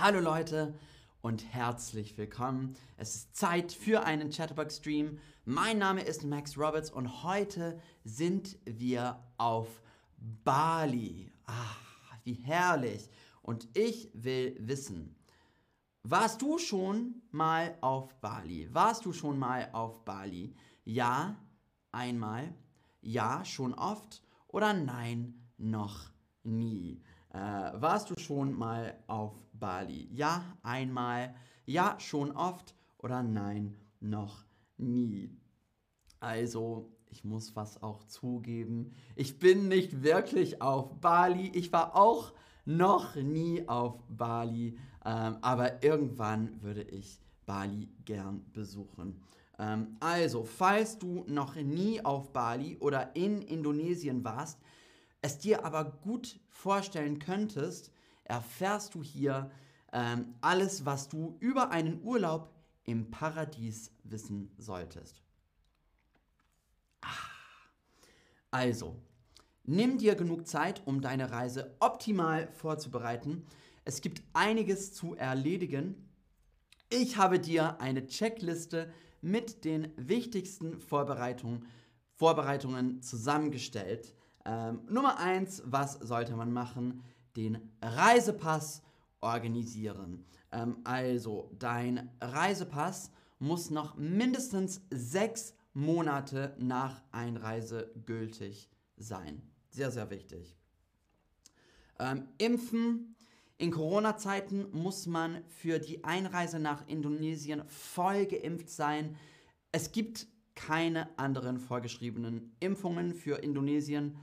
Hallo Leute und herzlich willkommen. Es ist Zeit für einen Chatterbox-Stream. Mein Name ist Max Roberts und heute sind wir auf Bali. Ah, wie herrlich. Und ich will wissen, warst du schon mal auf Bali? Warst du schon mal auf Bali? Ja, einmal. Ja, schon oft. Oder nein, noch nie. Äh, warst du schon mal auf Bali? Ja, einmal. Ja, schon oft. Oder nein, noch nie. Also, ich muss was auch zugeben. Ich bin nicht wirklich auf Bali. Ich war auch noch nie auf Bali. Ähm, aber irgendwann würde ich Bali gern besuchen. Ähm, also, falls du noch nie auf Bali oder in Indonesien warst, es dir aber gut vorstellen könntest, erfährst du hier ähm, alles, was du über einen Urlaub im Paradies wissen solltest. Ah. Also, nimm dir genug Zeit, um deine Reise optimal vorzubereiten. Es gibt einiges zu erledigen. Ich habe dir eine Checkliste mit den wichtigsten Vorbereitungen, Vorbereitungen zusammengestellt. Ähm, Nummer eins, was sollte man machen? Den Reisepass organisieren. Ähm, also, dein Reisepass muss noch mindestens sechs Monate nach Einreise gültig sein. Sehr, sehr wichtig. Ähm, impfen. In Corona-Zeiten muss man für die Einreise nach Indonesien voll geimpft sein. Es gibt keine anderen vorgeschriebenen Impfungen für Indonesien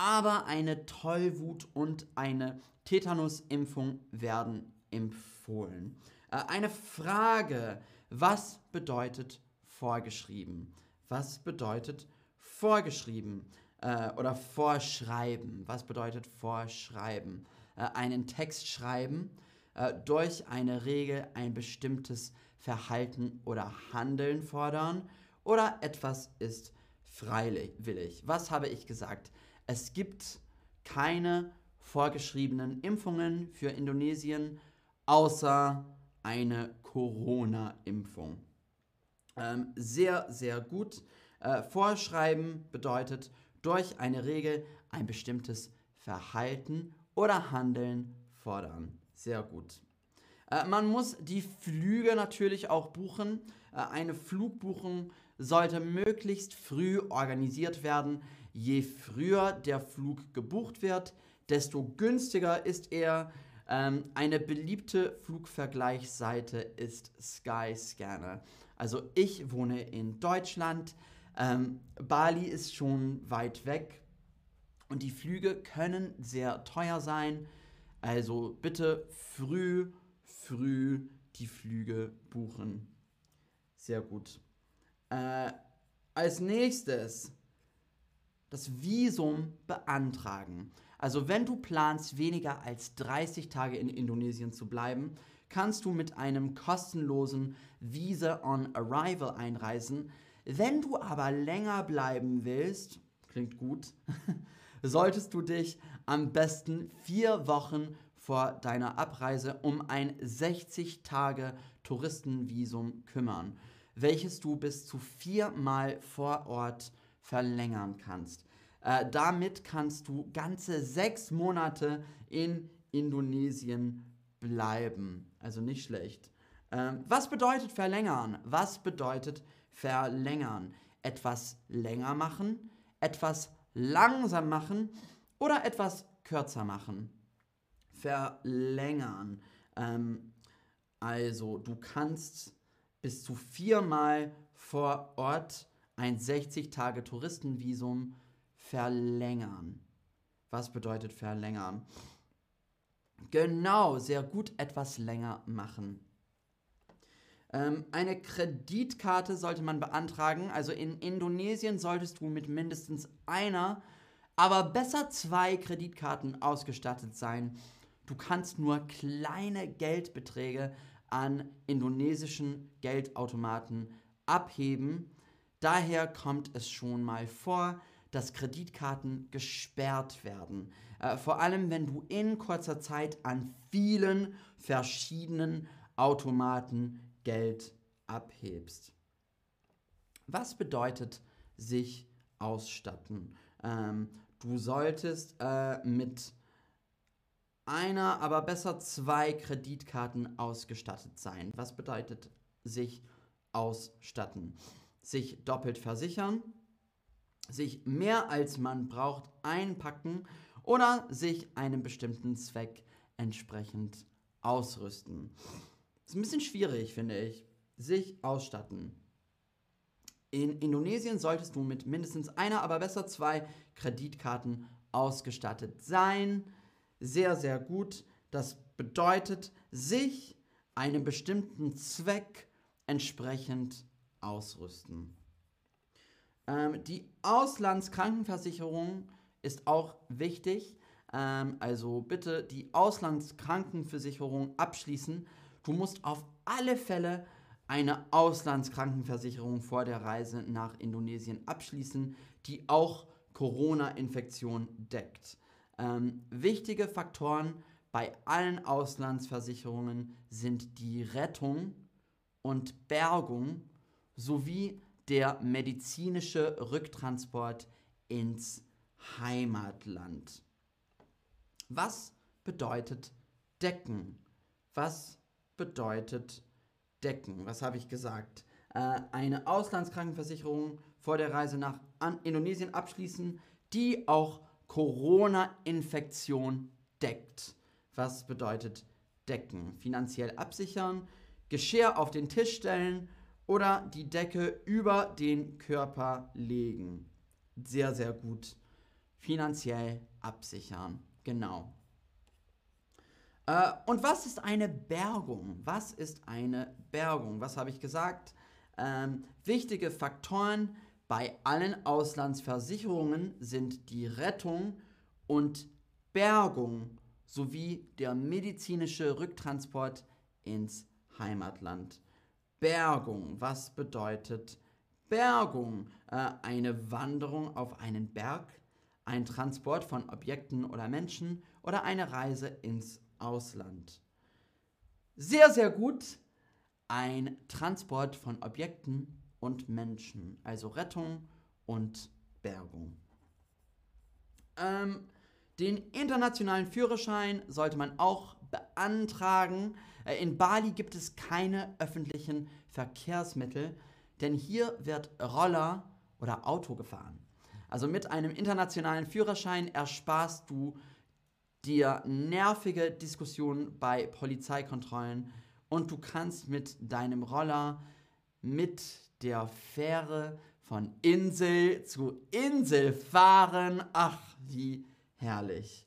aber eine Tollwut- und eine Tetanusimpfung werden empfohlen. Äh, eine Frage, was bedeutet vorgeschrieben? Was bedeutet vorgeschrieben äh, oder vorschreiben? Was bedeutet vorschreiben? Äh, einen Text schreiben, äh, durch eine Regel ein bestimmtes Verhalten oder Handeln fordern oder etwas ist freiwillig. Was habe ich gesagt? Es gibt keine vorgeschriebenen Impfungen für Indonesien, außer eine Corona-Impfung. Ähm, sehr, sehr gut. Äh, Vorschreiben bedeutet durch eine Regel ein bestimmtes Verhalten oder Handeln fordern. Sehr gut. Äh, man muss die Flüge natürlich auch buchen. Äh, eine Flugbuchung sollte möglichst früh organisiert werden, Je früher der Flug gebucht wird, desto günstiger ist er. Ähm, eine beliebte Flugvergleichsseite ist Skyscanner. Also ich wohne in Deutschland. Ähm, Bali ist schon weit weg und die Flüge können sehr teuer sein. Also bitte früh, früh die Flüge buchen. Sehr gut. Äh, als nächstes das Visum beantragen. Also wenn du planst, weniger als 30 Tage in Indonesien zu bleiben, kannst du mit einem kostenlosen Visa on Arrival einreisen. Wenn du aber länger bleiben willst, klingt gut, solltest du dich am besten vier Wochen vor deiner Abreise um ein 60 Tage Touristenvisum kümmern, welches du bis zu viermal vor Ort verlängern kannst. Äh, damit kannst du ganze sechs Monate in Indonesien bleiben. Also nicht schlecht. Ähm, was bedeutet verlängern? Was bedeutet verlängern? Etwas länger machen, etwas langsam machen oder etwas kürzer machen? Verlängern. Ähm, also du kannst bis zu viermal vor Ort ein 60-Tage-Touristenvisum verlängern. Was bedeutet verlängern? Genau, sehr gut etwas länger machen. Ähm, eine Kreditkarte sollte man beantragen. Also in Indonesien solltest du mit mindestens einer, aber besser zwei Kreditkarten ausgestattet sein. Du kannst nur kleine Geldbeträge an indonesischen Geldautomaten abheben Daher kommt es schon mal vor, dass Kreditkarten gesperrt werden. Äh, vor allem, wenn du in kurzer Zeit an vielen verschiedenen Automaten Geld abhebst. Was bedeutet sich ausstatten? Ähm, du solltest äh, mit einer, aber besser zwei Kreditkarten ausgestattet sein. Was bedeutet sich ausstatten? Sich doppelt versichern, sich mehr als man braucht einpacken oder sich einem bestimmten Zweck entsprechend ausrüsten. Ist ein bisschen schwierig, finde ich. Sich ausstatten. In Indonesien solltest du mit mindestens einer, aber besser zwei Kreditkarten ausgestattet sein. Sehr, sehr gut. Das bedeutet, sich einem bestimmten Zweck entsprechend ausrüsten. Ähm, die Auslandskrankenversicherung ist auch wichtig. Ähm, also bitte die Auslandskrankenversicherung abschließen. Du musst auf alle Fälle eine Auslandskrankenversicherung vor der Reise nach Indonesien abschließen, die auch Corona-Infektion deckt. Ähm, wichtige Faktoren bei allen Auslandsversicherungen sind die Rettung und Bergung sowie der medizinische Rücktransport ins Heimatland. Was bedeutet decken? Was bedeutet decken? Was habe ich gesagt? Äh, eine Auslandskrankenversicherung vor der Reise nach Indonesien abschließen, die auch Corona-Infektion deckt. Was bedeutet decken? Finanziell absichern, Geschirr auf den Tisch stellen oder die Decke über den Körper legen. Sehr, sehr gut. Finanziell absichern. Genau. Äh, und was ist eine Bergung? Was ist eine Bergung? Was habe ich gesagt? Ähm, wichtige Faktoren bei allen Auslandsversicherungen sind die Rettung und Bergung sowie der medizinische Rücktransport ins Heimatland. Bergung, was bedeutet Bergung? Äh, eine Wanderung auf einen Berg, ein Transport von Objekten oder Menschen oder eine Reise ins Ausland. Sehr, sehr gut. Ein Transport von Objekten und Menschen, also Rettung und Bergung. Ähm, den internationalen Führerschein sollte man auch beantragen. Äh, in Bali gibt es keine öffentlichen Verkehrsmittel, denn hier wird Roller oder Auto gefahren. Also mit einem internationalen Führerschein ersparst du dir nervige Diskussionen bei Polizeikontrollen und du kannst mit deinem Roller mit der Fähre von Insel zu Insel fahren. Ach, wie herrlich.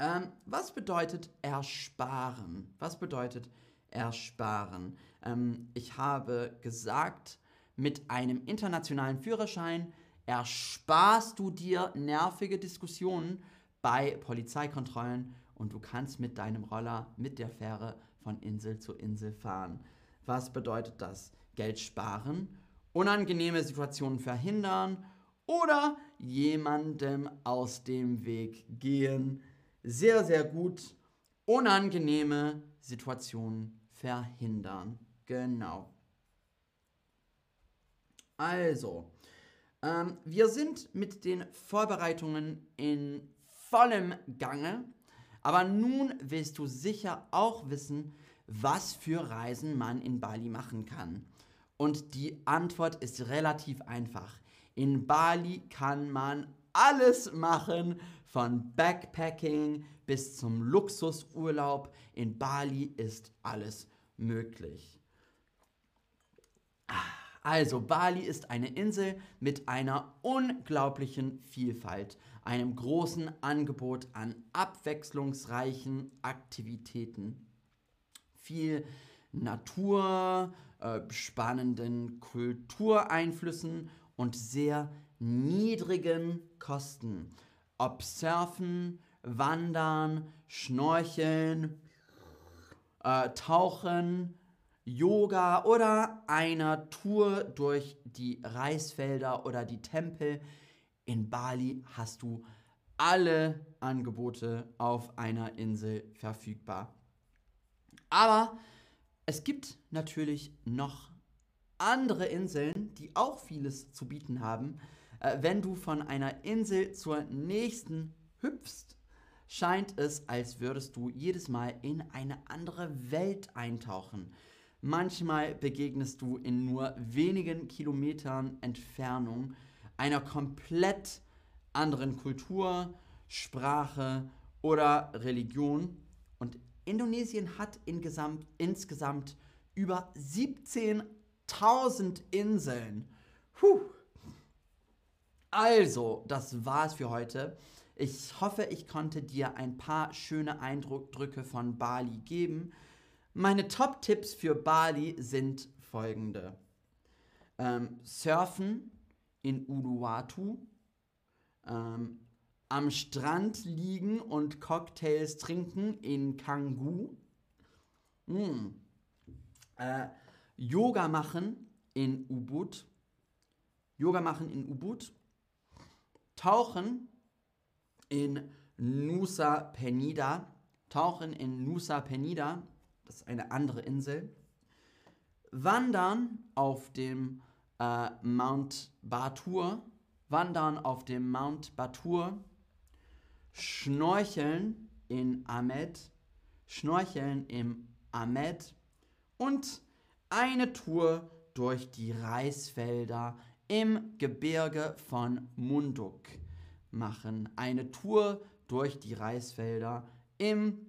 Ähm, was bedeutet ersparen? Was bedeutet ersparen? Ähm, ich habe gesagt, mit einem internationalen Führerschein ersparst du dir nervige Diskussionen bei Polizeikontrollen und du kannst mit deinem Roller mit der Fähre von Insel zu Insel fahren. Was bedeutet das? Geld sparen, unangenehme Situationen verhindern oder jemandem aus dem Weg gehen. Sehr, sehr gut. Unangenehme Situationen verhindern. Genau. Also, ähm, wir sind mit den Vorbereitungen in vollem Gange. Aber nun willst du sicher auch wissen, was für Reisen man in Bali machen kann. Und die Antwort ist relativ einfach. In Bali kann man alles machen, von Backpacking bis zum Luxusurlaub. In Bali ist alles möglich. Also, Bali ist eine Insel mit einer unglaublichen Vielfalt, einem großen Angebot an abwechslungsreichen Aktivitäten, viel Natur, äh, spannenden Kultureinflüssen und sehr niedrigen Kosten. Ob Surfen, Wandern, Schnorcheln, äh, Tauchen, Yoga oder einer Tour durch die Reisfelder oder die Tempel. In Bali hast du alle Angebote auf einer Insel verfügbar. Aber es gibt natürlich noch andere Inseln, die auch vieles zu bieten haben. Äh, wenn du von einer Insel zur nächsten hüpfst, scheint es, als würdest du jedes Mal in eine andere Welt eintauchen. Manchmal begegnest du in nur wenigen Kilometern Entfernung einer komplett anderen Kultur, Sprache oder Religion. Und Indonesien hat Gesamt, insgesamt über 17.000 Inseln. Puh. Also, das war's für heute. Ich hoffe, ich konnte dir ein paar schöne Eindrücke von Bali geben. Meine Top-Tipps für Bali sind folgende. Ähm, surfen in Uluwatu, ähm, am Strand liegen und Cocktails trinken in Kangu, mm. äh, Yoga machen in Ubud, Yoga machen in Ubud, tauchen in Nusa Penida, tauchen in Nusa Penida, das ist eine andere Insel, wandern auf dem äh, Mount Batur, wandern auf dem Mount Batur, schnorcheln in Ahmed, schnorcheln im Ahmed und eine Tour durch die Reisfelder im Gebirge von Munduk machen. Eine Tour durch die Reisfelder im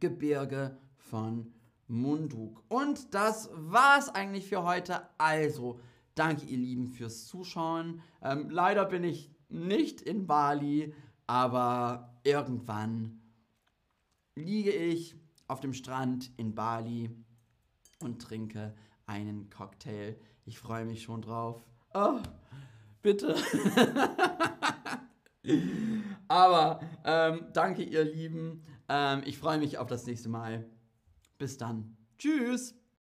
Gebirge von Munduk. Und das war's eigentlich für heute. Also, danke ihr Lieben fürs Zuschauen. Ähm, leider bin ich nicht in Bali, aber irgendwann liege ich auf dem Strand in Bali und trinke einen Cocktail. Ich freue mich schon drauf. Oh, bitte. Aber ähm, danke, ihr Lieben. Ähm, ich freue mich auf das nächste Mal. Bis dann. Tschüss.